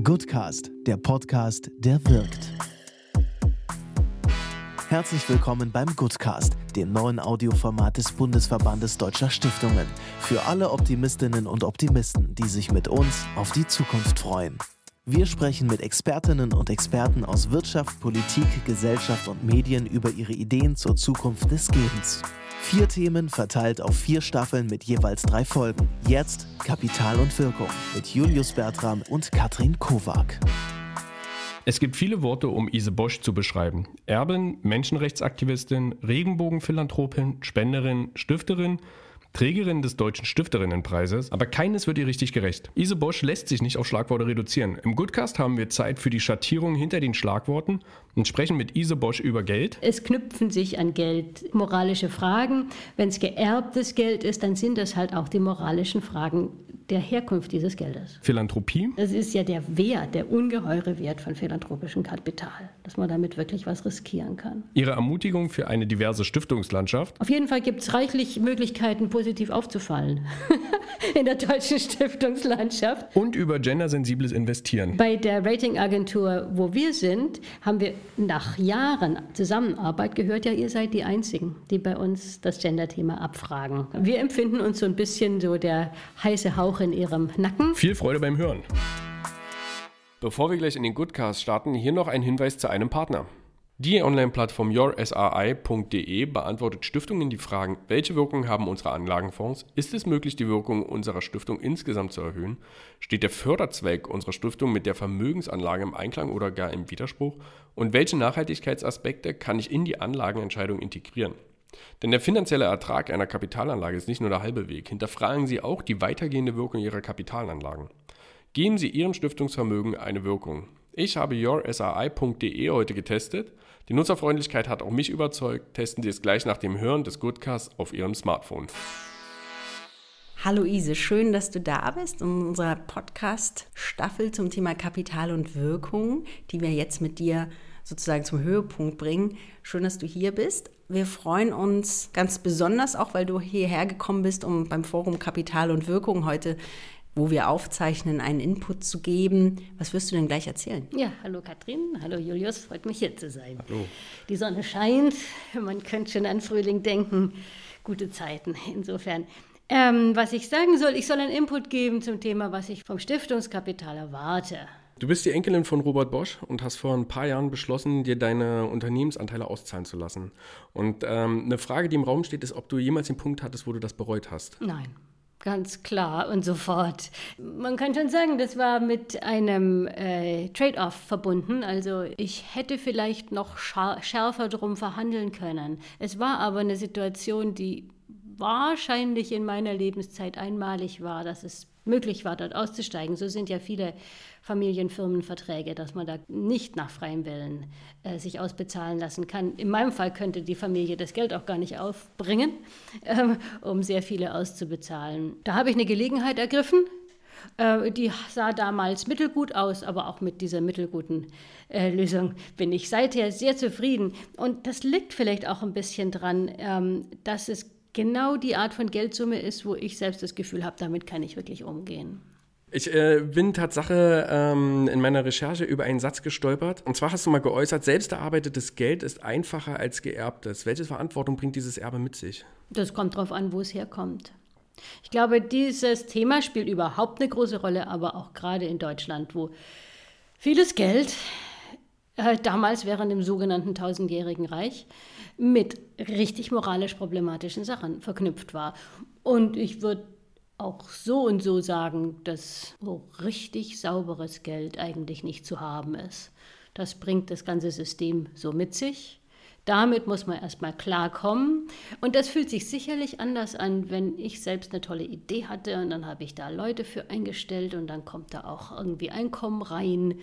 Goodcast, der Podcast, der wirkt. Herzlich willkommen beim Goodcast, dem neuen Audioformat des Bundesverbandes Deutscher Stiftungen. Für alle Optimistinnen und Optimisten, die sich mit uns auf die Zukunft freuen. Wir sprechen mit Expertinnen und Experten aus Wirtschaft, Politik, Gesellschaft und Medien über ihre Ideen zur Zukunft des Gebens. Vier Themen verteilt auf vier Staffeln mit jeweils drei Folgen. Jetzt Kapital und Wirkung mit Julius Bertram und Katrin Kowak. Es gibt viele Worte, um Ise Bosch zu beschreiben. Erbin, Menschenrechtsaktivistin, Regenbogenphilanthropin, Spenderin, Stifterin Trägerin des Deutschen Stifterinnenpreises, aber keines wird ihr richtig gerecht. Ise Bosch lässt sich nicht auf Schlagworte reduzieren. Im Goodcast haben wir Zeit für die Schattierung hinter den Schlagworten und sprechen mit Ise Bosch über Geld. Es knüpfen sich an Geld moralische Fragen. Wenn es geerbtes Geld ist, dann sind das halt auch die moralischen Fragen der Herkunft dieses Geldes. Philanthropie? Das ist ja der Wert, der ungeheure Wert von philanthropischem Kapital, dass man damit wirklich was riskieren kann. Ihre Ermutigung für eine diverse Stiftungslandschaft? Auf jeden Fall gibt es reichlich Möglichkeiten, positiv aufzufallen in der deutschen Stiftungslandschaft. Und über gendersensibles Investieren. Bei der Ratingagentur, wo wir sind, haben wir nach Jahren Zusammenarbeit gehört, ja, ihr seid die Einzigen, die bei uns das Gender-Thema abfragen. Wir empfinden uns so ein bisschen so der heiße Hauch in ihrem Nacken. Viel Freude beim Hören. Bevor wir gleich in den Goodcast starten, hier noch ein Hinweis zu einem Partner. Die Online-Plattform yoursri.de beantwortet Stiftungen die Fragen, welche Wirkung haben unsere Anlagenfonds? Ist es möglich, die Wirkung unserer Stiftung insgesamt zu erhöhen? Steht der Förderzweck unserer Stiftung mit der Vermögensanlage im Einklang oder gar im Widerspruch? Und welche Nachhaltigkeitsaspekte kann ich in die Anlagenentscheidung integrieren? Denn der finanzielle Ertrag einer Kapitalanlage ist nicht nur der halbe Weg. Hinterfragen Sie auch die weitergehende Wirkung Ihrer Kapitalanlagen. Geben Sie Ihrem Stiftungsvermögen eine Wirkung. Ich habe yoursri.de heute getestet die Nutzerfreundlichkeit hat auch mich überzeugt. Testen Sie es gleich nach dem Hören des Goodcasts auf Ihrem Smartphone. Hallo Ise, schön, dass du da bist in unserer Podcast-Staffel zum Thema Kapital und Wirkung, die wir jetzt mit dir sozusagen zum Höhepunkt bringen. Schön, dass du hier bist. Wir freuen uns ganz besonders auch, weil du hierher gekommen bist, um beim Forum Kapital und Wirkung heute wo wir aufzeichnen, einen Input zu geben. Was wirst du denn gleich erzählen? Ja, hallo Katrin, hallo Julius, freut mich hier zu sein. Hallo. Die Sonne scheint, man könnte schon an Frühling denken, gute Zeiten insofern. Ähm, was ich sagen soll, ich soll einen Input geben zum Thema, was ich vom Stiftungskapital erwarte. Du bist die Enkelin von Robert Bosch und hast vor ein paar Jahren beschlossen, dir deine Unternehmensanteile auszahlen zu lassen. Und ähm, eine Frage, die im Raum steht, ist, ob du jemals den Punkt hattest, wo du das bereut hast. Nein. Ganz klar und sofort. Man kann schon sagen, das war mit einem äh, Trade-off verbunden. Also ich hätte vielleicht noch schärfer drum verhandeln können. Es war aber eine Situation, die wahrscheinlich in meiner Lebenszeit einmalig war, dass es möglich war, dort auszusteigen. So sind ja viele Familienfirmenverträge, dass man da nicht nach freiem Willen äh, sich ausbezahlen lassen kann. In meinem Fall könnte die Familie das Geld auch gar nicht aufbringen, äh, um sehr viele auszubezahlen. Da habe ich eine Gelegenheit ergriffen. Äh, die sah damals mittelgut aus, aber auch mit dieser mittelguten äh, Lösung bin ich seither sehr zufrieden. Und das liegt vielleicht auch ein bisschen dran, ähm, dass es genau die Art von Geldsumme ist, wo ich selbst das Gefühl habe, damit kann ich wirklich umgehen. Ich äh, bin Tatsache ähm, in meiner Recherche über einen Satz gestolpert. Und zwar hast du mal geäußert, selbst erarbeitetes Geld ist einfacher als geerbtes. Welche Verantwortung bringt dieses Erbe mit sich? Das kommt darauf an, wo es herkommt. Ich glaube, dieses Thema spielt überhaupt eine große Rolle, aber auch gerade in Deutschland, wo vieles Geld äh, damals während dem sogenannten tausendjährigen Reich mit richtig moralisch problematischen Sachen verknüpft war. Und ich würde auch so und so sagen, dass so richtig sauberes Geld eigentlich nicht zu haben ist. Das bringt das ganze System so mit sich. Damit muss man erstmal klarkommen. Und das fühlt sich sicherlich anders an, wenn ich selbst eine tolle Idee hatte und dann habe ich da Leute für eingestellt und dann kommt da auch irgendwie Einkommen rein.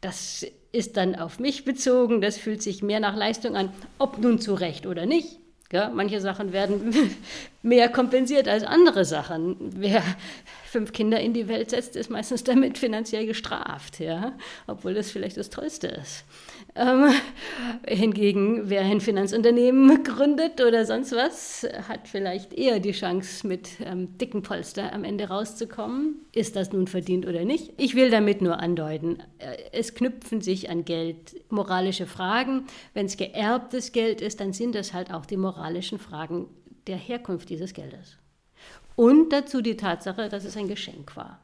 Das ist dann auf mich bezogen, das fühlt sich mehr nach Leistung an, ob nun zu Recht oder nicht. Ja, manche Sachen werden mehr kompensiert als andere Sachen. Wer fünf Kinder in die Welt setzt, ist meistens damit finanziell gestraft, ja, obwohl das vielleicht das Tollste ist. Ähm, hingegen, wer ein Finanzunternehmen gründet oder sonst was, hat vielleicht eher die Chance, mit ähm, dicken Polster am Ende rauszukommen. Ist das nun verdient oder nicht? Ich will damit nur andeuten, äh, es knüpfen sich an Geld moralische Fragen. Wenn es geerbtes Geld ist, dann sind das halt auch die moralischen Fragen der Herkunft dieses Geldes. Und dazu die Tatsache, dass es ein Geschenk war.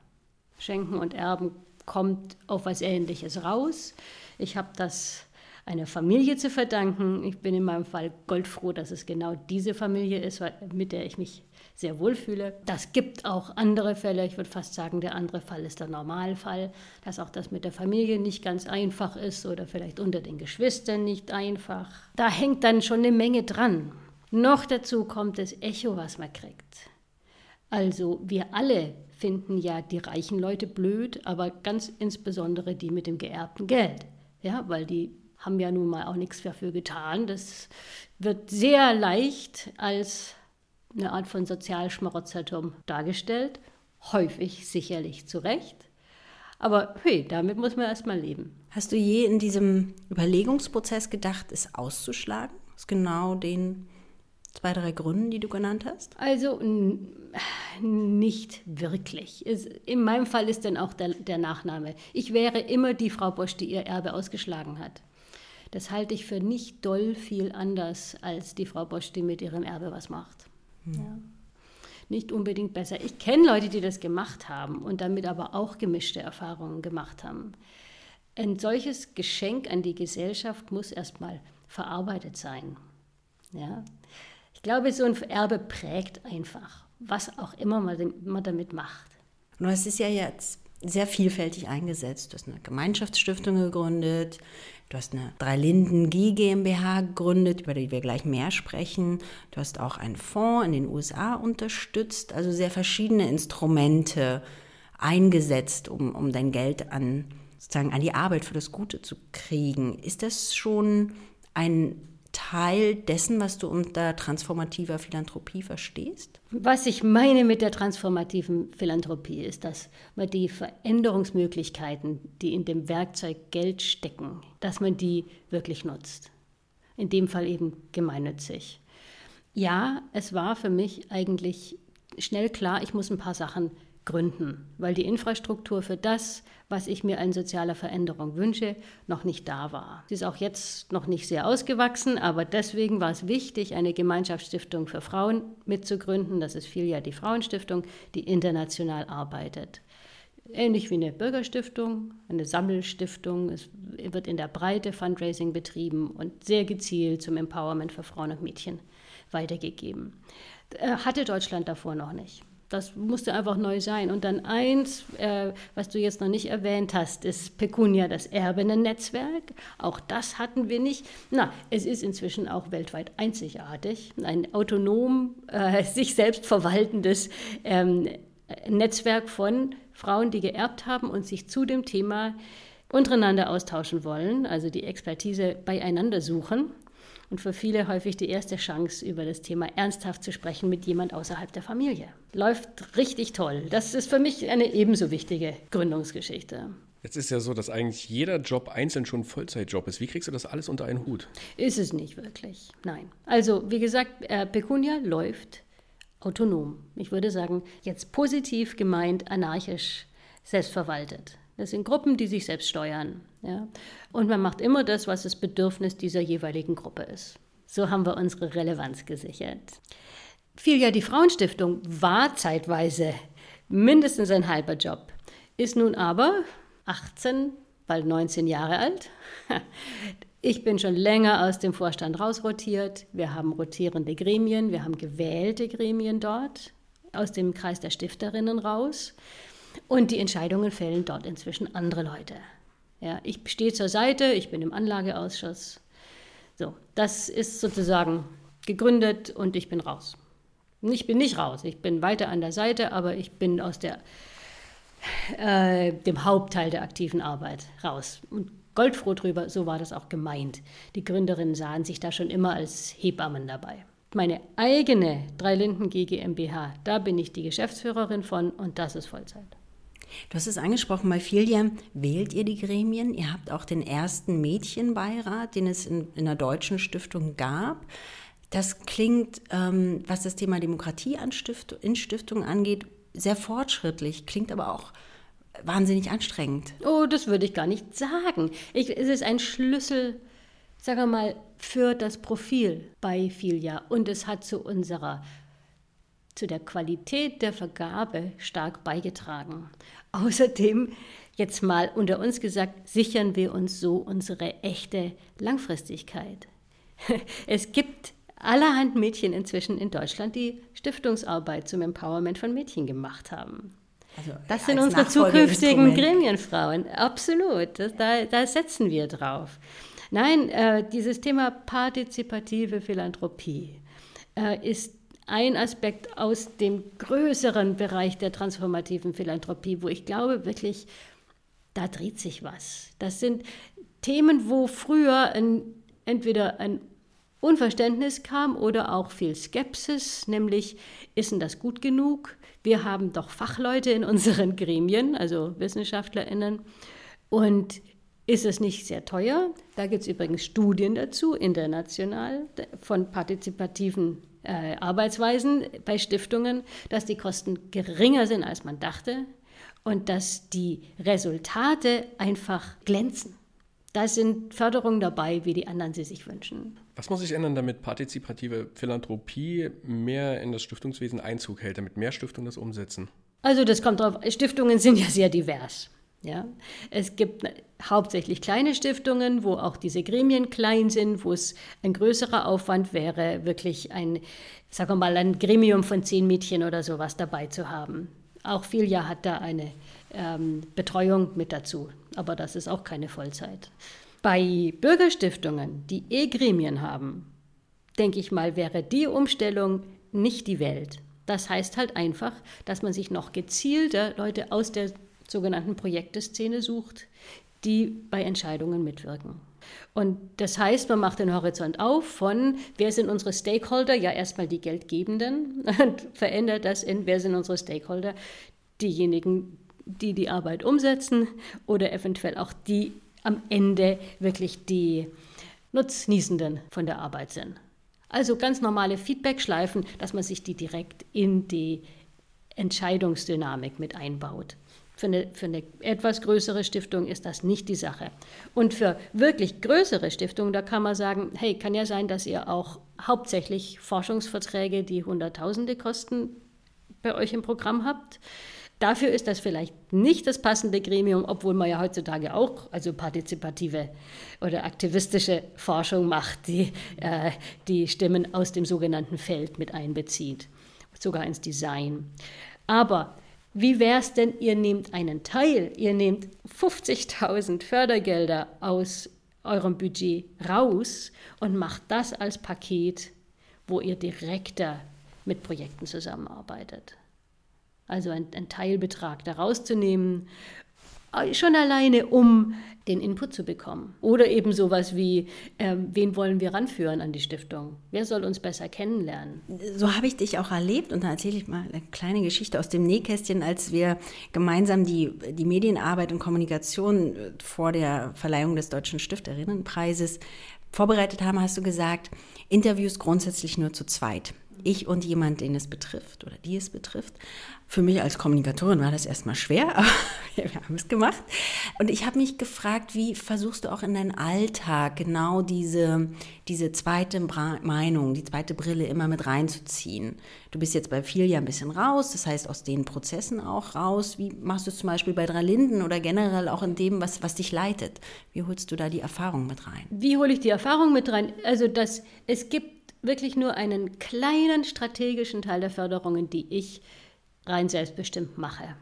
Schenken und Erben kommt auf was Ähnliches raus. Ich habe das einer Familie zu verdanken. Ich bin in meinem Fall goldfroh, dass es genau diese Familie ist, mit der ich mich sehr wohl fühle. Das gibt auch andere Fälle. Ich würde fast sagen, der andere Fall ist der Normalfall, dass auch das mit der Familie nicht ganz einfach ist oder vielleicht unter den Geschwistern nicht einfach. Da hängt dann schon eine Menge dran. Noch dazu kommt das Echo, was man kriegt. Also wir alle finden ja die reichen Leute blöd, aber ganz insbesondere die mit dem geerbten Geld. Ja, weil die haben ja nun mal auch nichts dafür getan. Das wird sehr leicht als eine Art von Sozialschmarotzertum dargestellt. Häufig sicherlich zu Recht. Aber hey, damit muss man erstmal leben. Hast du je in diesem Überlegungsprozess gedacht, es auszuschlagen? Aus genau den zwei, drei Gründen, die du genannt hast? Also nicht wirklich. Es, in meinem Fall ist dann auch der, der Nachname. Ich wäre immer die Frau Bosch, die ihr Erbe ausgeschlagen hat. Das halte ich für nicht doll viel anders als die Frau Bosch, die mit ihrem Erbe was macht. Hm. Ja. Nicht unbedingt besser. Ich kenne Leute, die das gemacht haben und damit aber auch gemischte Erfahrungen gemacht haben. Ein solches Geschenk an die Gesellschaft muss erstmal verarbeitet sein. Ja? Ich glaube, so ein Erbe prägt einfach, was auch immer man, damit macht. Hast es ja jetzt sehr vielfältig eingesetzt. Du hast eine Gemeinschaftsstiftung gegründet, du hast eine Dreilinden G GmbH gegründet, über die wir gleich mehr sprechen. Du hast auch einen Fonds in den USA unterstützt, also sehr verschiedene Instrumente eingesetzt, um, um dein Geld an sozusagen an die Arbeit für das Gute zu kriegen. Ist das schon ein Teil dessen, was du unter transformativer Philanthropie verstehst? Was ich meine mit der transformativen Philanthropie ist, dass man die Veränderungsmöglichkeiten, die in dem Werkzeug Geld stecken, dass man die wirklich nutzt. In dem Fall eben gemeinnützig. Ja, es war für mich eigentlich schnell klar, ich muss ein paar Sachen gründen, weil die Infrastruktur für das, was ich mir an sozialer Veränderung wünsche, noch nicht da war. Sie ist auch jetzt noch nicht sehr ausgewachsen, aber deswegen war es wichtig, eine Gemeinschaftsstiftung für Frauen mitzugründen. Das ist Filia die Frauenstiftung, die international arbeitet. Ähnlich wie eine Bürgerstiftung, eine Sammelstiftung. Es wird in der Breite Fundraising betrieben und sehr gezielt zum Empowerment für Frauen und Mädchen weitergegeben. Äh, hatte Deutschland davor noch nicht. Das musste einfach neu sein. Und dann eins, äh, was du jetzt noch nicht erwähnt hast, ist Pecunia, das Erbenennetzwerk. Auch das hatten wir nicht. Na, es ist inzwischen auch weltweit einzigartig. Ein autonom, äh, sich selbst verwaltendes ähm, Netzwerk von Frauen, die geerbt haben und sich zu dem Thema untereinander austauschen wollen, also die Expertise beieinander suchen und für viele häufig die erste Chance, über das Thema ernsthaft zu sprechen mit jemand außerhalb der Familie. Läuft richtig toll. Das ist für mich eine ebenso wichtige Gründungsgeschichte. Jetzt ist ja so, dass eigentlich jeder Job einzeln schon Vollzeitjob ist. Wie kriegst du das alles unter einen Hut? Ist es nicht wirklich. Nein. Also, wie gesagt, äh, Pecunia läuft autonom. Ich würde sagen, jetzt positiv gemeint, anarchisch, selbstverwaltet. Das sind Gruppen, die sich selbst steuern. Ja? Und man macht immer das, was das Bedürfnis dieser jeweiligen Gruppe ist. So haben wir unsere Relevanz gesichert. Fiel ja die Frauenstiftung war zeitweise mindestens ein halber Job, ist nun aber 18, bald 19 Jahre alt. Ich bin schon länger aus dem Vorstand rausrotiert. Wir haben rotierende Gremien, wir haben gewählte Gremien dort, aus dem Kreis der Stifterinnen raus. Und die Entscheidungen fällen dort inzwischen andere Leute. Ja, ich stehe zur Seite, ich bin im Anlageausschuss. So, das ist sozusagen gegründet und ich bin raus. Ich bin nicht raus, ich bin weiter an der Seite, aber ich bin aus der, äh, dem Hauptteil der aktiven Arbeit raus. Und goldfroh drüber, so war das auch gemeint. Die Gründerinnen sahen sich da schon immer als Hebammen dabei. meine eigene Dreilinden GmbH, da bin ich die Geschäftsführerin von und das ist Vollzeit. Du hast es angesprochen, bei Filia wählt ihr die Gremien. Ihr habt auch den ersten Mädchenbeirat, den es in, in einer deutschen Stiftung gab. Das klingt, ähm, was das Thema Demokratie Stift in Stiftungen angeht, sehr fortschrittlich, klingt aber auch wahnsinnig anstrengend. Oh, das würde ich gar nicht sagen. Ich, es ist ein Schlüssel, sagen wir mal, für das Profil bei Filia und es hat zu unserer zu der Qualität der Vergabe stark beigetragen. Außerdem, jetzt mal unter uns gesagt, sichern wir uns so unsere echte Langfristigkeit. Es gibt allerhand Mädchen inzwischen in Deutschland, die Stiftungsarbeit zum Empowerment von Mädchen gemacht haben. Also das sind unsere zukünftigen Gremienfrauen, absolut. Das, da, da, setzen wir drauf. Nein, äh, dieses Thema partizipative Philanthropie äh, ist ein Aspekt aus dem größeren Bereich der transformativen Philanthropie, wo ich glaube wirklich, da dreht sich was. Das sind Themen, wo früher ein, entweder ein Unverständnis kam oder auch viel Skepsis, nämlich ist denn das gut genug? Wir haben doch Fachleute in unseren Gremien, also Wissenschaftlerinnen, und ist es nicht sehr teuer? Da gibt es übrigens Studien dazu, international, von partizipativen äh, Arbeitsweisen bei Stiftungen, dass die Kosten geringer sind, als man dachte und dass die Resultate einfach glänzen. Da sind Förderungen dabei, wie die anderen sie sich wünschen. Was muss sich ändern, damit partizipative Philanthropie mehr in das Stiftungswesen Einzug hält, damit mehr Stiftungen das umsetzen? Also das kommt drauf. Stiftungen sind ja sehr divers. Ja, es gibt hauptsächlich kleine Stiftungen, wo auch diese Gremien klein sind, wo es ein größerer Aufwand wäre, wirklich ein, sagen wir mal, ein Gremium von zehn Mädchen oder sowas dabei zu haben. Auch Filia hat da eine ähm, Betreuung mit dazu, aber das ist auch keine Vollzeit. Bei Bürgerstiftungen, die eh Gremien haben, denke ich mal, wäre die Umstellung nicht die Welt. Das heißt halt einfach, dass man sich noch gezielter Leute aus der sogenannten Projekteszene sucht, die bei Entscheidungen mitwirken. Und das heißt, man macht den Horizont auf von, wer sind unsere Stakeholder? Ja, erstmal die Geldgebenden und verändert das in, wer sind unsere Stakeholder? Diejenigen, die die Arbeit umsetzen oder eventuell auch die am Ende wirklich die Nutznießenden von der Arbeit sind. Also ganz normale Feedback-Schleifen, dass man sich die direkt in die Entscheidungsdynamik mit einbaut. Für eine, für eine etwas größere Stiftung ist das nicht die Sache. Und für wirklich größere Stiftungen, da kann man sagen, hey, kann ja sein, dass ihr auch hauptsächlich Forschungsverträge, die Hunderttausende kosten, bei euch im Programm habt. Dafür ist das vielleicht nicht das passende Gremium, obwohl man ja heutzutage auch also partizipative oder aktivistische Forschung macht, die äh, die Stimmen aus dem sogenannten Feld mit einbezieht, sogar ins Design. Aber wie wäre es denn, ihr nehmt einen Teil, ihr nehmt 50.000 Fördergelder aus eurem Budget raus und macht das als Paket, wo ihr direkter mit Projekten zusammenarbeitet? Also ein, ein Teilbetrag da rauszunehmen, schon alleine, um den Input zu bekommen. Oder eben sowas wie, äh, wen wollen wir ranführen an die Stiftung? Wer soll uns besser kennenlernen? So habe ich dich auch erlebt und da erzähle ich mal eine kleine Geschichte aus dem Nähkästchen, als wir gemeinsam die, die Medienarbeit und Kommunikation äh, vor der Verleihung des Deutschen Stifterinnenpreises vorbereitet haben, hast du gesagt, Interviews grundsätzlich nur zu zweit ich und jemand, den es betrifft oder die es betrifft. Für mich als Kommunikatorin war das erstmal schwer, aber wir haben es gemacht. Und ich habe mich gefragt, wie versuchst du auch in deinen Alltag genau diese, diese zweite Meinung, die zweite Brille immer mit reinzuziehen? Du bist jetzt bei Filia ein bisschen raus, das heißt aus den Prozessen auch raus. Wie machst du es zum Beispiel bei Drei Linden oder generell auch in dem, was, was dich leitet? Wie holst du da die Erfahrung mit rein? Wie hole ich die Erfahrung mit rein? Also, dass es gibt wirklich nur einen kleinen strategischen Teil der Förderungen, die ich rein selbstbestimmt mache.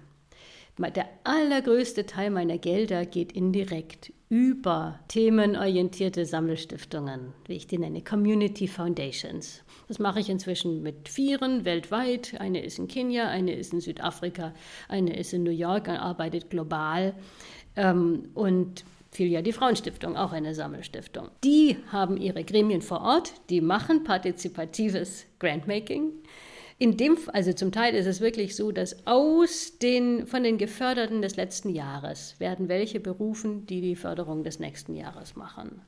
Der allergrößte Teil meiner Gelder geht indirekt über themenorientierte Sammelstiftungen, wie ich die nenne, Community Foundations. Das mache ich inzwischen mit vieren weltweit. Eine ist in Kenia, eine ist in Südafrika, eine ist in New York und arbeitet global. Ähm, und fiel ja die Frauenstiftung, auch eine Sammelstiftung. Die haben ihre Gremien vor Ort, die machen partizipatives Grantmaking. In dem, also zum Teil ist es wirklich so, dass aus den, von den Geförderten des letzten Jahres werden welche berufen, die die Förderung des nächsten Jahres machen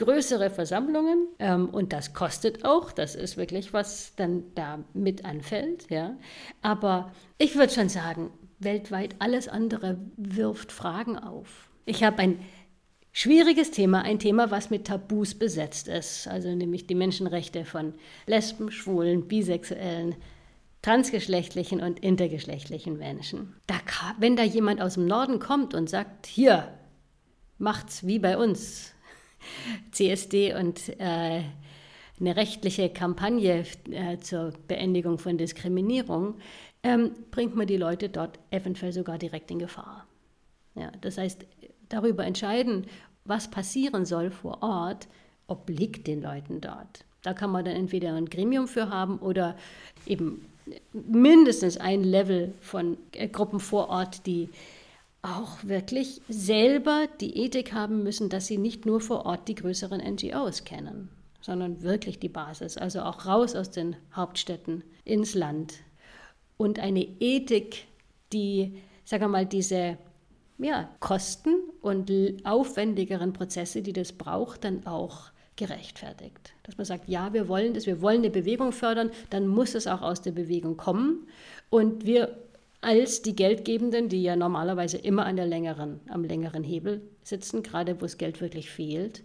größere Versammlungen ähm, und das kostet auch. Das ist wirklich was dann da mit anfällt. Ja. Aber ich würde schon sagen, weltweit alles andere wirft Fragen auf. Ich habe ein schwieriges Thema, ein Thema, was mit Tabus besetzt ist, also nämlich die Menschenrechte von Lesben, Schwulen, Bisexuellen, transgeschlechtlichen und intergeschlechtlichen Menschen. Da, wenn da jemand aus dem Norden kommt und sagt, hier, macht's wie bei uns, CSD und äh, eine rechtliche Kampagne äh, zur Beendigung von Diskriminierung, ähm, bringt man die Leute dort eventuell sogar direkt in Gefahr. Ja, das heißt, darüber entscheiden, was passieren soll vor Ort, obliegt den Leuten dort. Da kann man dann entweder ein Gremium für haben oder eben mindestens ein Level von äh, Gruppen vor Ort, die auch wirklich selber die Ethik haben müssen, dass sie nicht nur vor Ort die größeren NGOs kennen, sondern wirklich die Basis, also auch raus aus den Hauptstädten ins Land. Und eine Ethik, die, sagen wir mal, diese ja, Kosten und aufwendigeren Prozesse, die das braucht, dann auch gerechtfertigt. Dass man sagt, ja, wir wollen das, wir wollen eine Bewegung fördern, dann muss es auch aus der Bewegung kommen. Und wir als die Geldgebenden, die ja normalerweise immer an der längeren, am längeren Hebel sitzen, gerade wo das Geld wirklich fehlt,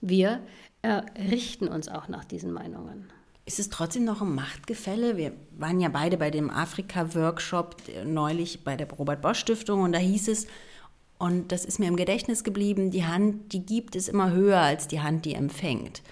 wir äh, richten uns auch nach diesen Meinungen. Ist es trotzdem noch ein Machtgefälle? Wir waren ja beide bei dem Afrika-Workshop neulich bei der Robert Bosch Stiftung und da hieß es, und das ist mir im Gedächtnis geblieben, die Hand, die gibt, ist immer höher als die Hand, die empfängt.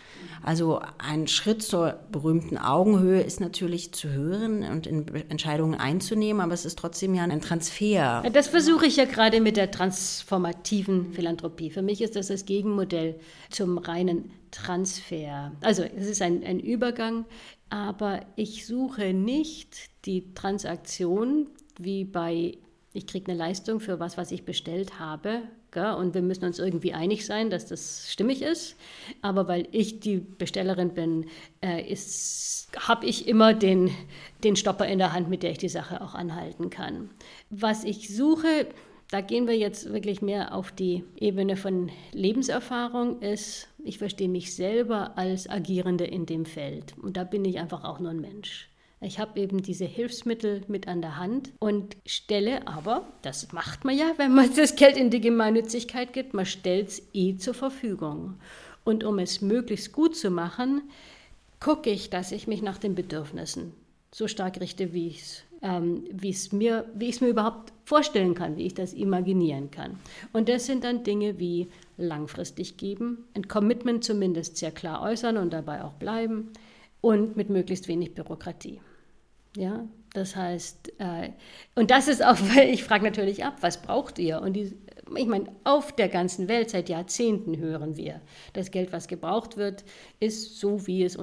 Also ein Schritt zur berühmten Augenhöhe ist natürlich zu hören und in Entscheidungen einzunehmen, aber es ist trotzdem ja ein Transfer. Das versuche ich ja gerade mit der transformativen Philanthropie. Für mich ist das das Gegenmodell zum reinen Transfer. Also es ist ein, ein Übergang, aber ich suche nicht die Transaktion wie bei ich kriege eine Leistung für was, was ich bestellt habe. Gell? Und wir müssen uns irgendwie einig sein, dass das stimmig ist. Aber weil ich die Bestellerin bin, äh, habe ich immer den, den Stopper in der Hand, mit der ich die Sache auch anhalten kann. Was ich suche, da gehen wir jetzt wirklich mehr auf die Ebene von Lebenserfahrung, ist, ich verstehe mich selber als Agierende in dem Feld. Und da bin ich einfach auch nur ein Mensch. Ich habe eben diese Hilfsmittel mit an der Hand und stelle aber, das macht man ja, wenn man das Geld in die Gemeinnützigkeit gibt, man stellt es eh zur Verfügung. Und um es möglichst gut zu machen, gucke ich, dass ich mich nach den Bedürfnissen so stark richte, wie ich es ähm, wie ich es mir überhaupt vorstellen kann, wie ich das imaginieren kann. Und das sind dann Dinge wie langfristig geben, ein Commitment zumindest sehr klar äußern und dabei auch bleiben und mit möglichst wenig Bürokratie. Ja, das heißt, äh, und das ist auch, weil ich frage natürlich ab, was braucht ihr? Und die, ich meine, auf der ganzen Welt seit Jahrzehnten hören wir, das Geld, was gebraucht wird, ist so, wie es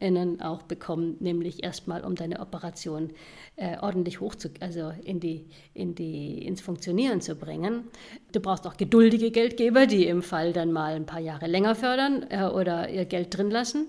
UnternehmerInnen auch bekommen, nämlich erstmal, um deine Operation äh, ordentlich hoch zu, also in die, in die, ins Funktionieren zu bringen. Du brauchst auch geduldige Geldgeber, die im Fall dann mal ein paar Jahre länger fördern äh, oder ihr Geld drin lassen.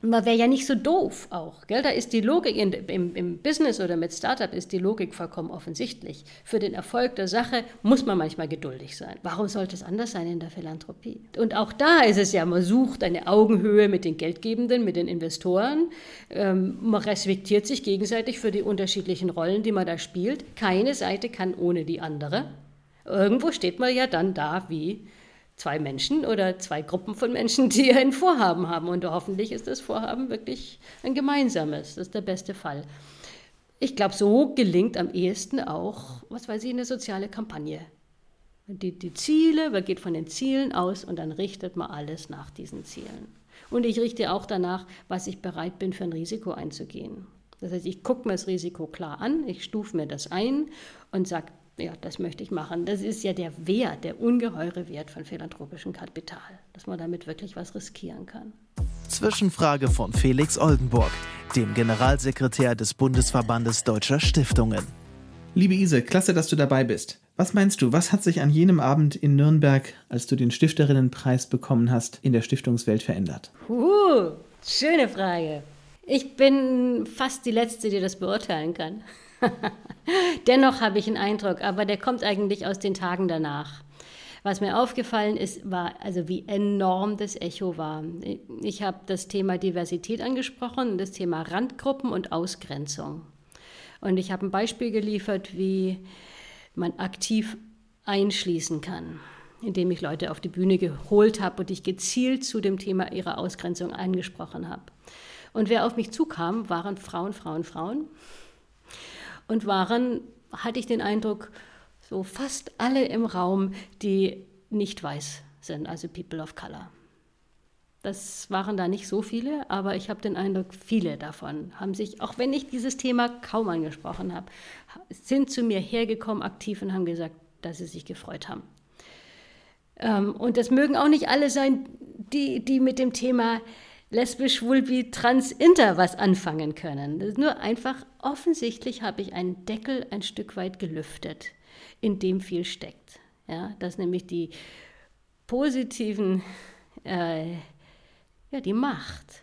Man wäre ja nicht so doof auch. Gell? Da ist die Logik in, im, im Business oder mit Startup ist die Logik vollkommen offensichtlich. Für den Erfolg der Sache muss man manchmal geduldig sein. Warum sollte es anders sein in der Philanthropie? Und auch da ist es ja, man sucht eine Augenhöhe mit den Geldgebenden, mit den Investoren. Ähm, man respektiert sich gegenseitig für die unterschiedlichen Rollen, die man da spielt. Keine Seite kann ohne die andere. Irgendwo steht man ja dann da wie zwei Menschen oder zwei Gruppen von Menschen, die ein Vorhaben haben. Und hoffentlich ist das Vorhaben wirklich ein gemeinsames. Das ist der beste Fall. Ich glaube, so gelingt am ehesten auch, was weiß ich, eine soziale Kampagne. Die, die Ziele, man geht von den Zielen aus und dann richtet man alles nach diesen Zielen. Und ich richte auch danach, was ich bereit bin, für ein Risiko einzugehen. Das heißt, ich gucke mir das Risiko klar an, ich stufe mir das ein und sage, ja, das möchte ich machen. Das ist ja der Wert, der ungeheure Wert von philanthropischem Kapital, dass man damit wirklich was riskieren kann. Zwischenfrage von Felix Oldenburg, dem Generalsekretär des Bundesverbandes Deutscher Stiftungen. Liebe Ise, klasse, dass du dabei bist. Was meinst du, was hat sich an jenem Abend in Nürnberg, als du den Stifterinnenpreis bekommen hast, in der Stiftungswelt verändert? Uh, schöne Frage. Ich bin fast die Letzte, die das beurteilen kann. Dennoch habe ich einen Eindruck, aber der kommt eigentlich aus den Tagen danach. Was mir aufgefallen ist, war also wie enorm das Echo war. Ich habe das Thema Diversität angesprochen, das Thema Randgruppen und Ausgrenzung. Und ich habe ein Beispiel geliefert, wie man aktiv einschließen kann, indem ich Leute auf die Bühne geholt habe und ich gezielt zu dem Thema ihrer Ausgrenzung angesprochen habe. Und wer auf mich zukam, waren Frauen, Frauen, Frauen. Und waren, hatte ich den Eindruck, so fast alle im Raum, die nicht weiß sind, also People of Color. Das waren da nicht so viele, aber ich habe den Eindruck, viele davon haben sich, auch wenn ich dieses Thema kaum angesprochen habe, sind zu mir hergekommen, aktiv und haben gesagt, dass sie sich gefreut haben. Ähm, und das mögen auch nicht alle sein, die, die mit dem Thema lesbisch, schwul, trans, inter was anfangen können. Das ist nur einfach, offensichtlich habe ich einen Deckel ein Stück weit gelüftet, in dem viel steckt. Ja, dass nämlich die positiven äh, ja, die Macht,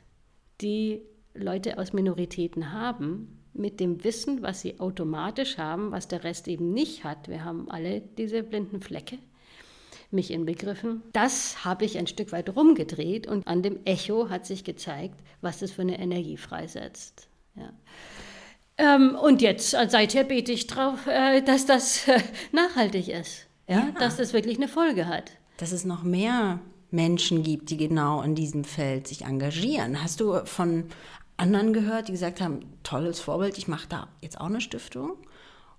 die Leute aus Minoritäten haben, mit dem Wissen, was sie automatisch haben, was der Rest eben nicht hat. Wir haben alle diese blinden Flecke, mich inbegriffen. Das habe ich ein Stück weit rumgedreht und an dem Echo hat sich gezeigt, was das für eine Energie freisetzt. Ja. Ähm, und jetzt, äh, seither bete ich darauf, äh, dass das äh, nachhaltig ist, ja? ja? dass das wirklich eine Folge hat. Dass es noch mehr Menschen gibt, die genau in diesem Feld sich engagieren. Hast du von anderen gehört, die gesagt haben, tolles Vorbild, ich mache da jetzt auch eine Stiftung?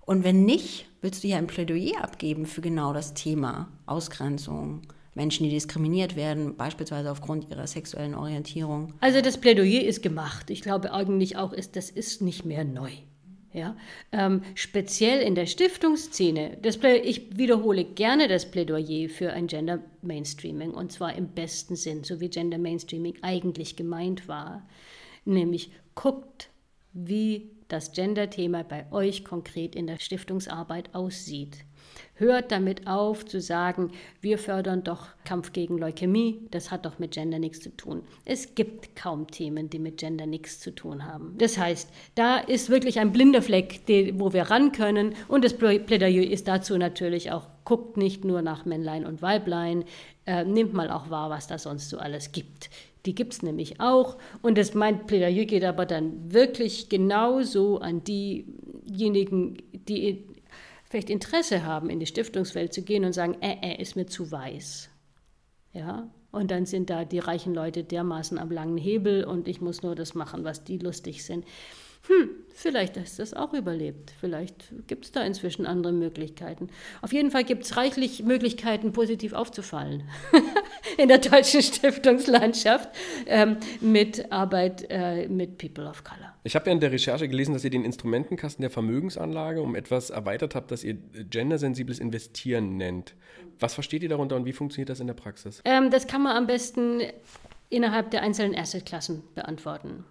Und wenn nicht, willst du ja ein Plädoyer abgeben für genau das Thema Ausgrenzung, Menschen, die diskriminiert werden, beispielsweise aufgrund ihrer sexuellen Orientierung? Also das Plädoyer ist gemacht. Ich glaube eigentlich auch, ist, das ist nicht mehr neu. Ja? Ähm, speziell in der Stiftungsszene, das, ich wiederhole gerne das Plädoyer für ein Gender Mainstreaming und zwar im besten Sinn, so wie Gender Mainstreaming eigentlich gemeint war. Nämlich guckt, wie das Gender-Thema bei euch konkret in der Stiftungsarbeit aussieht. Hört damit auf zu sagen, wir fördern doch Kampf gegen Leukämie, das hat doch mit Gender nichts zu tun. Es gibt kaum Themen, die mit Gender nichts zu tun haben. Das heißt, da ist wirklich ein blinder Fleck, wo wir ran können und das Plädoyer ist dazu natürlich auch, guckt nicht nur nach Männlein und Weiblein, äh, nimmt mal auch wahr, was da sonst so alles gibt. Die gibt es nämlich auch. Und das mein Plädoyer geht aber dann wirklich genauso an diejenigen, die vielleicht Interesse haben, in die Stiftungswelt zu gehen und sagen, äh, äh, ist mir zu weiß. Ja, und dann sind da die reichen Leute dermaßen am langen Hebel und ich muss nur das machen, was die lustig sind hm, vielleicht ist das auch überlebt. Vielleicht gibt es da inzwischen andere Möglichkeiten. Auf jeden Fall gibt es reichlich Möglichkeiten, positiv aufzufallen in der deutschen Stiftungslandschaft ähm, mit Arbeit äh, mit People of Color. Ich habe ja in der Recherche gelesen, dass ihr den Instrumentenkasten der Vermögensanlage um etwas erweitert habt, das ihr gendersensibles Investieren nennt. Was versteht ihr darunter und wie funktioniert das in der Praxis? Ähm, das kann man am besten innerhalb der einzelnen Assetklassen beantworten.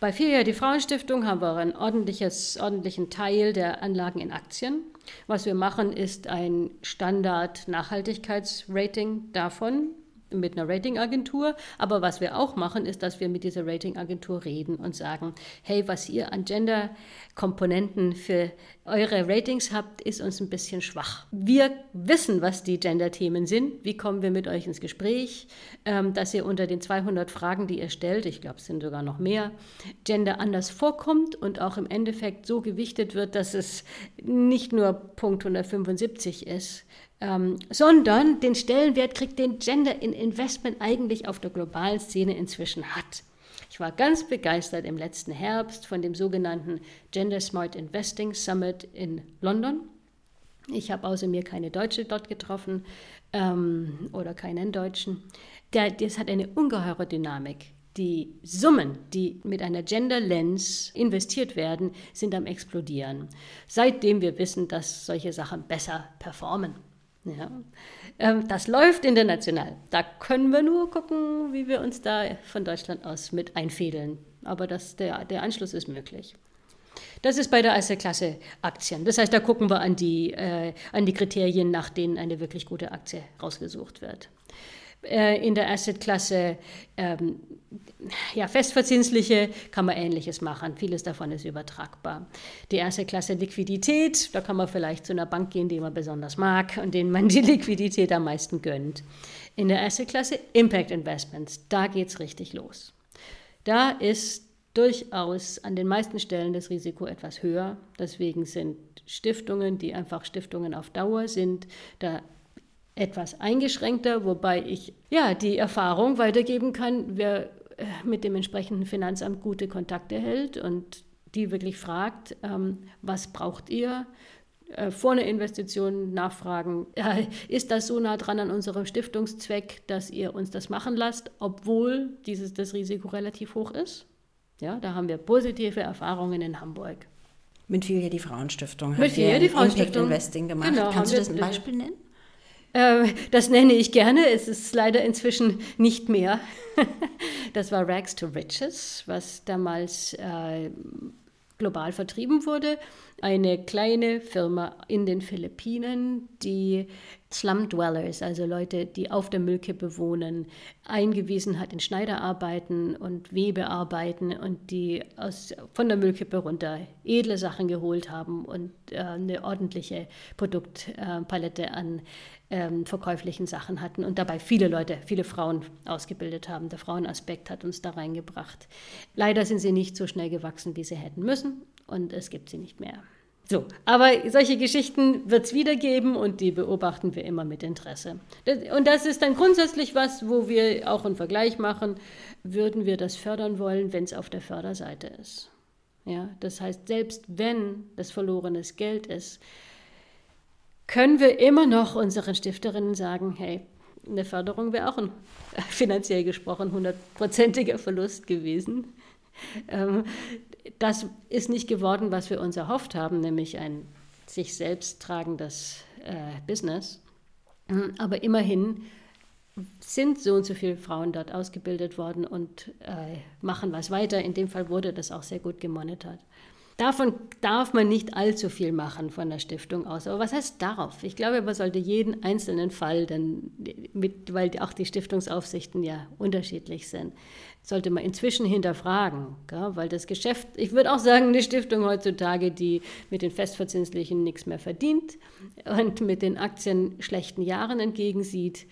Bei FIA, die Frauenstiftung, haben wir einen ordentlichen Teil der Anlagen in Aktien. Was wir machen, ist ein Standard-Nachhaltigkeitsrating davon mit einer Ratingagentur. Aber was wir auch machen, ist, dass wir mit dieser Ratingagentur reden und sagen, hey, was ihr an Gender-Komponenten für eure Ratings habt, ist uns ein bisschen schwach. Wir wissen, was die Gender-Themen sind. Wie kommen wir mit euch ins Gespräch? Ähm, dass ihr unter den 200 Fragen, die ihr stellt, ich glaube, es sind sogar noch mehr, Gender anders vorkommt und auch im Endeffekt so gewichtet wird, dass es nicht nur Punkt 175 ist, ähm, sondern den Stellenwert kriegt den Gender in Investment eigentlich auf der globalen Szene inzwischen hat. Ich war ganz begeistert im letzten Herbst von dem sogenannten Gender Smart Investing Summit in London. Ich habe außer mir keine Deutsche dort getroffen ähm, oder keinen Deutschen. Der, das hat eine ungeheure Dynamik. Die Summen, die mit einer Gender Lens investiert werden, sind am explodieren. Seitdem wir wissen, dass solche Sachen besser performen. Ja. Ähm, das läuft international. Da können wir nur gucken, wie wir uns da von Deutschland aus mit einfädeln. Aber das, der, der Anschluss ist möglich. Das ist bei der Asset-Klasse Aktien. Das heißt, da gucken wir an die, äh, an die Kriterien, nach denen eine wirklich gute Aktie rausgesucht wird. Äh, in der Asset-Klasse ähm, ja, festverzinsliche kann man Ähnliches machen. Vieles davon ist übertragbar. Die erste Klasse Liquidität, da kann man vielleicht zu einer Bank gehen, die man besonders mag und denen man die Liquidität am meisten gönnt. In der ersten Klasse Impact Investments, da geht es richtig los. Da ist durchaus an den meisten Stellen das Risiko etwas höher. Deswegen sind Stiftungen, die einfach Stiftungen auf Dauer sind, da etwas eingeschränkter, wobei ich ja die Erfahrung weitergeben kann, wer äh, mit dem entsprechenden Finanzamt gute Kontakte hält und die wirklich fragt, ähm, was braucht ihr? Äh, vor einer Investition nachfragen, äh, ist das so nah dran an unserem Stiftungszweck, dass ihr uns das machen lasst, obwohl dieses, das Risiko relativ hoch ist? Ja, da haben wir positive Erfahrungen in Hamburg. Mit Filia die Frauenstiftung. Mit Filia die Frauenstiftung. Impact Investing gemacht. Genau, Kannst du das ein Beispiel nennen? Äh, das nenne ich gerne. Es ist leider inzwischen nicht mehr. Das war Rags to Riches, was damals äh, global vertrieben wurde. Eine kleine Firma in den Philippinen, die Slum Dwellers, also Leute, die auf der Müllkippe wohnen, eingewiesen hat in Schneiderarbeiten und Webearbeiten und die aus, von der Müllkippe runter edle Sachen geholt haben und äh, eine ordentliche Produktpalette an ähm, verkäuflichen Sachen hatten und dabei viele Leute, viele Frauen ausgebildet haben. Der Frauenaspekt hat uns da reingebracht. Leider sind sie nicht so schnell gewachsen, wie sie hätten müssen und es gibt sie nicht mehr. So, aber solche Geschichten wird es wieder geben und die beobachten wir immer mit Interesse. Und das ist dann grundsätzlich was, wo wir auch einen Vergleich machen. Würden wir das fördern wollen, wenn es auf der Förderseite ist? Ja, das heißt, selbst wenn das verlorenes Geld ist, können wir immer noch unseren Stifterinnen sagen, hey, eine Förderung wäre auch ein finanziell gesprochen hundertprozentiger Verlust gewesen. Ähm, das ist nicht geworden, was wir uns erhofft haben, nämlich ein sich selbst tragendes äh, Business. Aber immerhin sind so und so viele Frauen dort ausgebildet worden und äh, machen was weiter. In dem Fall wurde das auch sehr gut gemonitort. Davon darf man nicht allzu viel machen von der Stiftung aus. Aber was heißt darauf? Ich glaube, man sollte jeden einzelnen Fall dann, mit, weil auch die Stiftungsaufsichten ja unterschiedlich sind, sollte man inzwischen hinterfragen. Weil das Geschäft, ich würde auch sagen, eine Stiftung heutzutage, die mit den Festverzinslichen nichts mehr verdient und mit den Aktien schlechten Jahren entgegensieht,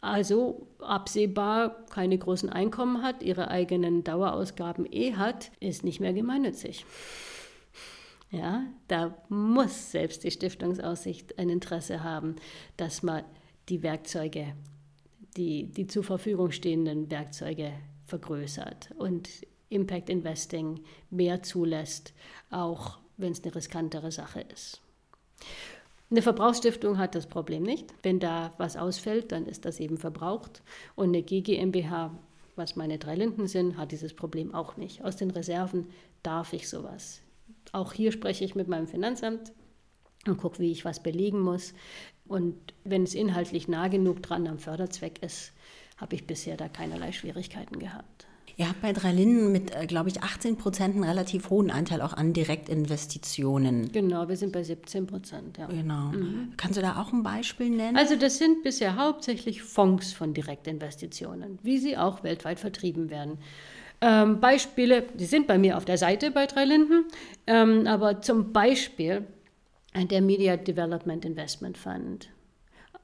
also absehbar keine großen Einkommen hat, ihre eigenen Dauerausgaben eh hat, ist nicht mehr gemeinnützig. Ja, da muss selbst die Stiftungsaussicht ein Interesse haben, dass man die Werkzeuge, die, die zur Verfügung stehenden Werkzeuge vergrößert und Impact Investing mehr zulässt, auch wenn es eine riskantere Sache ist. Eine Verbrauchsstiftung hat das Problem nicht. Wenn da was ausfällt, dann ist das eben verbraucht. Und eine GGMBH, was meine drei Linden sind, hat dieses Problem auch nicht. Aus den Reserven darf ich sowas auch hier spreche ich mit meinem Finanzamt und gucke, wie ich was belegen muss. Und wenn es inhaltlich nah genug dran am Förderzweck ist, habe ich bisher da keinerlei Schwierigkeiten gehabt. Ihr habt bei drei Linden mit, äh, glaube ich, 18 Prozent einen relativ hohen Anteil auch an Direktinvestitionen. Genau, wir sind bei 17 Prozent. Ja. Genau. Mhm. Kannst du da auch ein Beispiel nennen? Also das sind bisher hauptsächlich Fonds von Direktinvestitionen, wie sie auch weltweit vertrieben werden. Ähm, Beispiele, die sind bei mir auf der Seite bei Drei Linden, ähm, aber zum Beispiel der Media Development Investment Fund,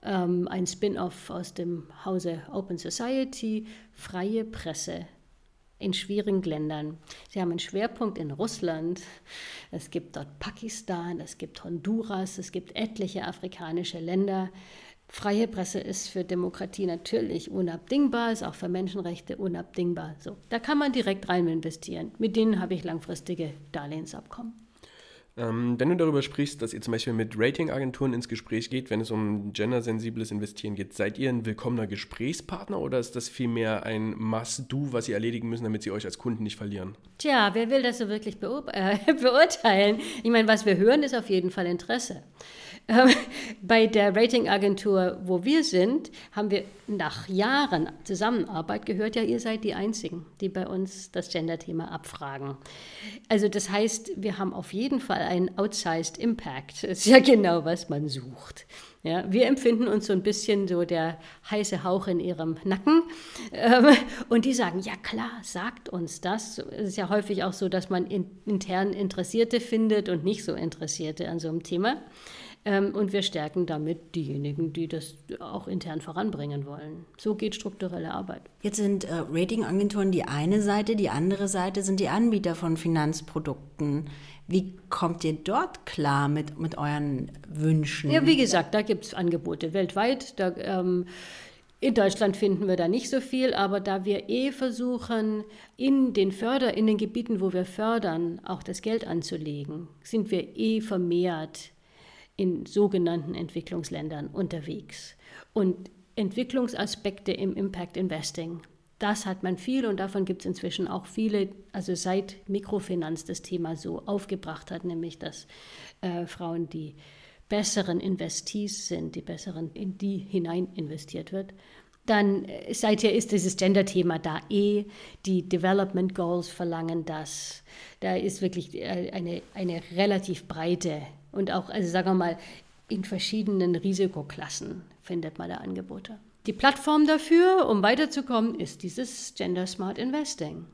ähm, ein Spin-off aus dem Hause Open Society, freie Presse in schwierigen Ländern. Sie haben einen Schwerpunkt in Russland, es gibt dort Pakistan, es gibt Honduras, es gibt etliche afrikanische Länder. Freie Presse ist für Demokratie natürlich unabdingbar, ist auch für Menschenrechte unabdingbar. So, da kann man direkt rein investieren. Mit denen habe ich langfristige Darlehensabkommen. Ähm, wenn du darüber sprichst, dass ihr zum Beispiel mit Ratingagenturen ins Gespräch geht, wenn es um gendersensibles Investieren geht, seid ihr ein willkommener Gesprächspartner oder ist das vielmehr ein Must-Do, was sie erledigen müssen, damit sie euch als Kunden nicht verlieren? Tja, wer will das so wirklich äh, beurteilen? Ich meine, was wir hören, ist auf jeden Fall Interesse. Bei der Ratingagentur, wo wir sind, haben wir nach Jahren Zusammenarbeit gehört, ja, ihr seid die Einzigen, die bei uns das Gender-Thema abfragen. Also das heißt, wir haben auf jeden Fall einen outsized Impact. Das ist ja genau, was man sucht. Ja, wir empfinden uns so ein bisschen so der heiße Hauch in ihrem Nacken. Ähm, und die sagen, ja klar, sagt uns das. Es ist ja häufig auch so, dass man in, intern Interessierte findet und nicht so Interessierte an so einem Thema. Ähm, und wir stärken damit diejenigen, die das auch intern voranbringen wollen. So geht strukturelle Arbeit. Jetzt sind äh, Ratingagenturen die eine Seite, die andere Seite sind die Anbieter von Finanzprodukten. Wie kommt ihr dort klar mit, mit euren Wünschen? Ja, wie gesagt, da gibt es Angebote weltweit. Da, ähm, in Deutschland finden wir da nicht so viel, aber da wir eh versuchen, in den Förder, in den Gebieten, wo wir fördern, auch das Geld anzulegen, sind wir eh vermehrt in sogenannten Entwicklungsländern unterwegs. Und Entwicklungsaspekte im Impact Investing, das hat man viel und davon gibt es inzwischen auch viele, also seit Mikrofinanz das Thema so aufgebracht hat, nämlich dass äh, Frauen die besseren Investees sind, die besseren, in die hinein investiert wird. Dann äh, seither ist dieses Gender-Thema da eh. Die Development Goals verlangen das. Da ist wirklich äh, eine, eine relativ breite und auch, also sagen wir mal, in verschiedenen Risikoklassen findet man da Angebote. Die Plattform dafür, um weiterzukommen, ist dieses Gender Smart Investing.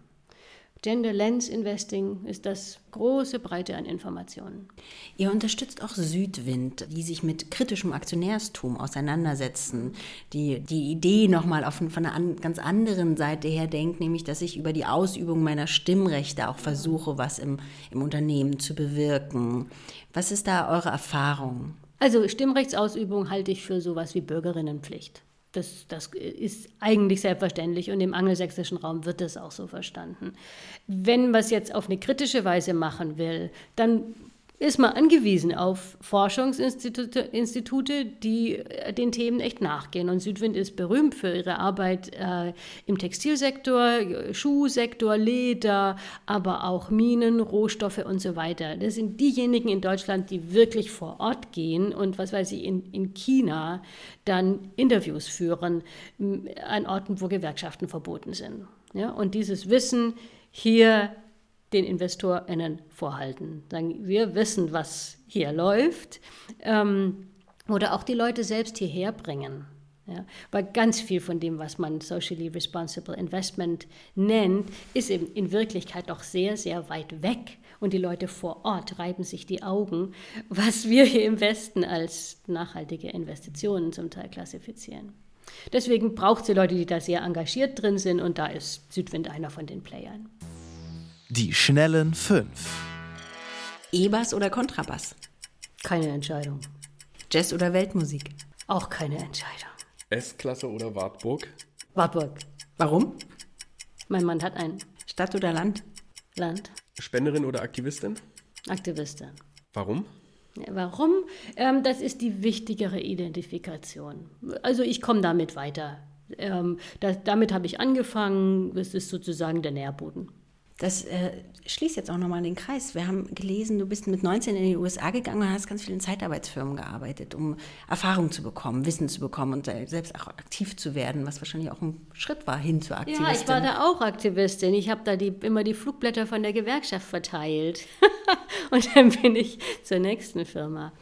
Gender Lens Investing ist das große Breite an Informationen. Ihr unterstützt auch Südwind, die sich mit kritischem Aktionärstum auseinandersetzen, die die Idee nochmal von einer ganz anderen Seite her denkt, nämlich dass ich über die Ausübung meiner Stimmrechte auch versuche, was im, im Unternehmen zu bewirken. Was ist da eure Erfahrung? Also Stimmrechtsausübung halte ich für sowas wie Bürgerinnenpflicht. Das, das ist eigentlich selbstverständlich und im angelsächsischen Raum wird das auch so verstanden. Wenn man es jetzt auf eine kritische Weise machen will, dann ist man angewiesen auf Forschungsinstitute, Institute, die äh, den Themen echt nachgehen. Und Südwind ist berühmt für ihre Arbeit äh, im Textilsektor, Schuhsektor, Leder, aber auch Minen, Rohstoffe und so weiter. Das sind diejenigen in Deutschland, die wirklich vor Ort gehen und, was weiß ich, in, in China dann Interviews führen an Orten, wo Gewerkschaften verboten sind. Ja? Und dieses Wissen hier den InvestorInnen vorhalten. Sagen, wir wissen, was hier läuft. Ähm, oder auch die Leute selbst hierher bringen. Ja, weil ganz viel von dem, was man Socially Responsible Investment nennt, ist in, in Wirklichkeit doch sehr, sehr weit weg. Und die Leute vor Ort reiben sich die Augen, was wir hier im Westen als nachhaltige Investitionen zum Teil klassifizieren. Deswegen braucht es Leute, die da sehr engagiert drin sind, und da ist Südwind einer von den Playern. Die schnellen fünf. E-Bass oder Kontrabass? Keine Entscheidung. Jazz oder Weltmusik? Auch keine Entscheidung. S-Klasse oder Wartburg? Wartburg. Warum? Mein Mann hat einen. Stadt oder Land? Land. Spenderin oder Aktivistin? Aktivistin. Warum? Warum? Ähm, das ist die wichtigere Identifikation. Also ich komme damit weiter. Ähm, das, damit habe ich angefangen. Es ist sozusagen der Nährboden. Das äh, schließt jetzt auch nochmal den Kreis. Wir haben gelesen, du bist mit 19 in die USA gegangen und hast ganz viel in Zeitarbeitsfirmen gearbeitet, um Erfahrung zu bekommen, Wissen zu bekommen und selbst auch aktiv zu werden, was wahrscheinlich auch ein Schritt war hin zur Aktivistin. Ja, ich war da auch Aktivistin. Ich habe da die, immer die Flugblätter von der Gewerkschaft verteilt. und dann bin ich zur nächsten Firma.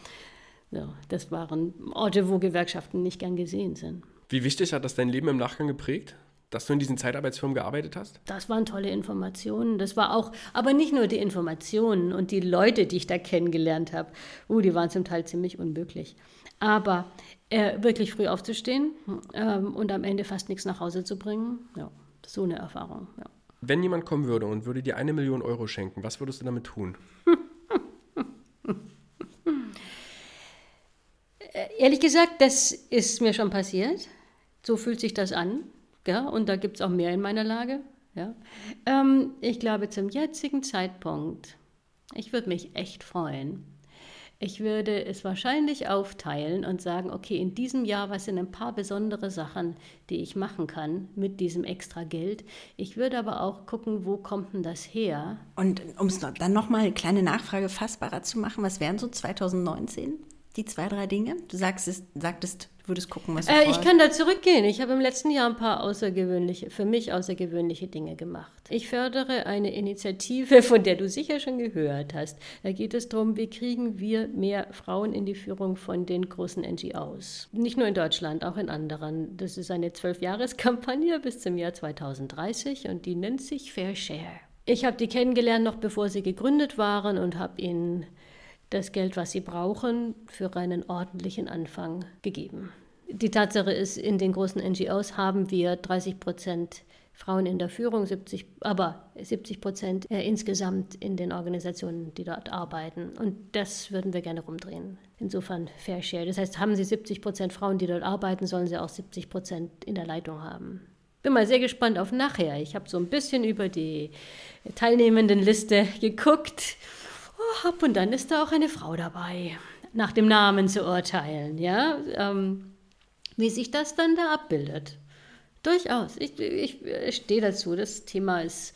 So, das waren Orte, wo Gewerkschaften nicht gern gesehen sind. Wie wichtig hat das dein Leben im Nachgang geprägt? Dass du in diesen Zeitarbeitsfirmen gearbeitet hast? Das waren tolle Informationen. Das war auch, aber nicht nur die Informationen und die Leute, die ich da kennengelernt habe. Uh, die waren zum Teil ziemlich unmöglich. Aber äh, wirklich früh aufzustehen ähm, und am Ende fast nichts nach Hause zu bringen, ja, so eine Erfahrung. Ja. Wenn jemand kommen würde und würde dir eine Million Euro schenken, was würdest du damit tun? Äh, ehrlich gesagt, das ist mir schon passiert. So fühlt sich das an. Ja, und da gibt es auch mehr in meiner Lage. Ja. Ähm, ich glaube, zum jetzigen Zeitpunkt, ich würde mich echt freuen. Ich würde es wahrscheinlich aufteilen und sagen, okay, in diesem Jahr, was sind ein paar besondere Sachen, die ich machen kann mit diesem extra Geld. Ich würde aber auch gucken, wo kommt denn das her? Und um es dann nochmal eine kleine Nachfrage fassbarer zu machen, was wären so 2019 die zwei, drei Dinge? Du sagst es, sagtest, du würdest gucken, was du äh, Ich kann da zurückgehen. Ich habe im letzten Jahr ein paar außergewöhnliche, für mich außergewöhnliche Dinge gemacht. Ich fördere eine Initiative, von der du sicher schon gehört hast. Da geht es darum, wie kriegen wir mehr Frauen in die Führung von den großen NGOs. Nicht nur in Deutschland, auch in anderen. Das ist eine Zwölfjahreskampagne bis zum Jahr 2030 und die nennt sich Fair Share. Ich habe die kennengelernt, noch bevor sie gegründet waren und habe ihnen das Geld, was sie brauchen, für einen ordentlichen Anfang gegeben. Die Tatsache ist, in den großen NGOs haben wir 30 Prozent Frauen in der Führung, 70, aber 70 Prozent äh, insgesamt in den Organisationen, die dort arbeiten. Und das würden wir gerne rumdrehen. Insofern Fair Share. Das heißt, haben Sie 70 Prozent Frauen, die dort arbeiten, sollen Sie auch 70 Prozent in der Leitung haben. Bin mal sehr gespannt auf nachher. Ich habe so ein bisschen über die Teilnehmendenliste geguckt hopp, und dann ist da auch eine Frau dabei, nach dem Namen zu urteilen, ja, ähm, wie sich das dann da abbildet. Durchaus. Ich, ich, ich stehe dazu. Das Thema ist,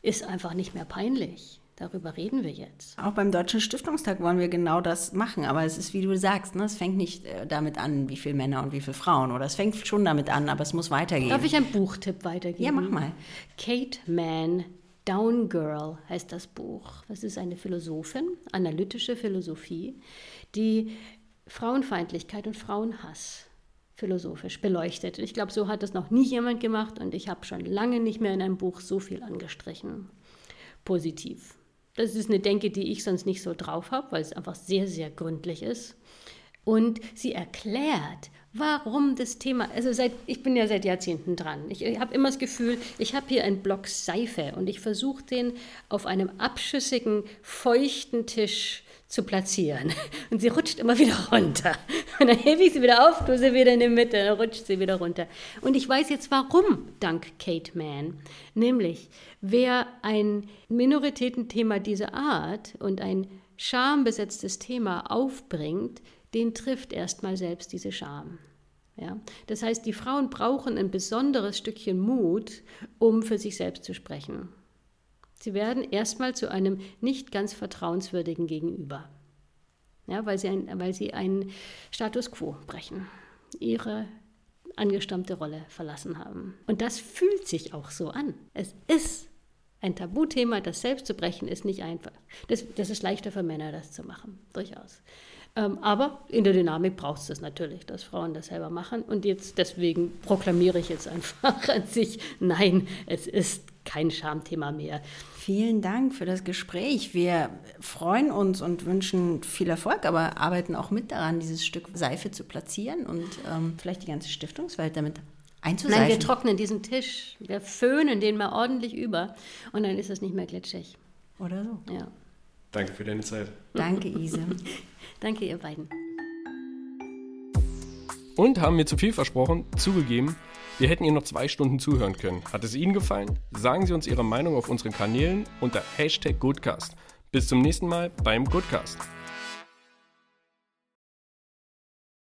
ist einfach nicht mehr peinlich. Darüber reden wir jetzt. Auch beim Deutschen Stiftungstag wollen wir genau das machen. Aber es ist, wie du sagst, ne, es fängt nicht äh, damit an, wie viele Männer und wie viele Frauen. Oder es fängt schon damit an, aber es muss weitergehen. Darf ich einen Buchtipp weitergeben? Ja, mach mal. Kate Mann, Down Girl heißt das Buch. Das ist eine Philosophin, analytische Philosophie, die Frauenfeindlichkeit und Frauenhass philosophisch beleuchtet. Ich glaube, so hat es noch nie jemand gemacht und ich habe schon lange nicht mehr in einem Buch so viel angestrichen. Positiv. Das ist eine Denke, die ich sonst nicht so drauf habe, weil es einfach sehr, sehr gründlich ist. Und sie erklärt, warum das Thema, also seit, ich bin ja seit Jahrzehnten dran. Ich, ich habe immer das Gefühl, ich habe hier einen Block Seife und ich versuche den auf einem abschüssigen, feuchten Tisch zu platzieren. Und sie rutscht immer wieder runter. Und dann hebe ich sie wieder auf, tue sie wieder in die Mitte, dann rutscht sie wieder runter. Und ich weiß jetzt warum, dank Kate Mann. Nämlich, wer ein Minoritätenthema dieser Art und ein schambesetztes Thema aufbringt, den trifft erstmal selbst diese Scham. Ja? Das heißt, die Frauen brauchen ein besonderes Stückchen Mut, um für sich selbst zu sprechen. Sie werden erstmal zu einem nicht ganz vertrauenswürdigen Gegenüber, ja, weil, sie ein, weil sie einen Status quo brechen, ihre angestammte Rolle verlassen haben. Und das fühlt sich auch so an. Es ist ein Tabuthema, das selbst zu brechen, ist nicht einfach. Das, das ist leichter für Männer, das zu machen, durchaus. Ähm, aber in der Dynamik braucht es das natürlich, dass Frauen das selber machen. Und jetzt deswegen proklamiere ich jetzt einfach an sich, nein, es ist kein Schamthema mehr. Vielen Dank für das Gespräch. Wir freuen uns und wünschen viel Erfolg, aber arbeiten auch mit daran, dieses Stück Seife zu platzieren und ähm, vielleicht die ganze Stiftungswelt damit einzuseifen. Nein, wir trocknen diesen Tisch, wir föhnen den mal ordentlich über und dann ist es nicht mehr glitschig. Oder so. Ja. Danke für deine Zeit. Danke, Ise. Danke, ihr beiden. Und haben wir zu viel versprochen? Zugegeben, wir hätten ihr noch zwei Stunden zuhören können. Hat es Ihnen gefallen? Sagen Sie uns Ihre Meinung auf unseren Kanälen unter Hashtag Goodcast. Bis zum nächsten Mal beim Goodcast.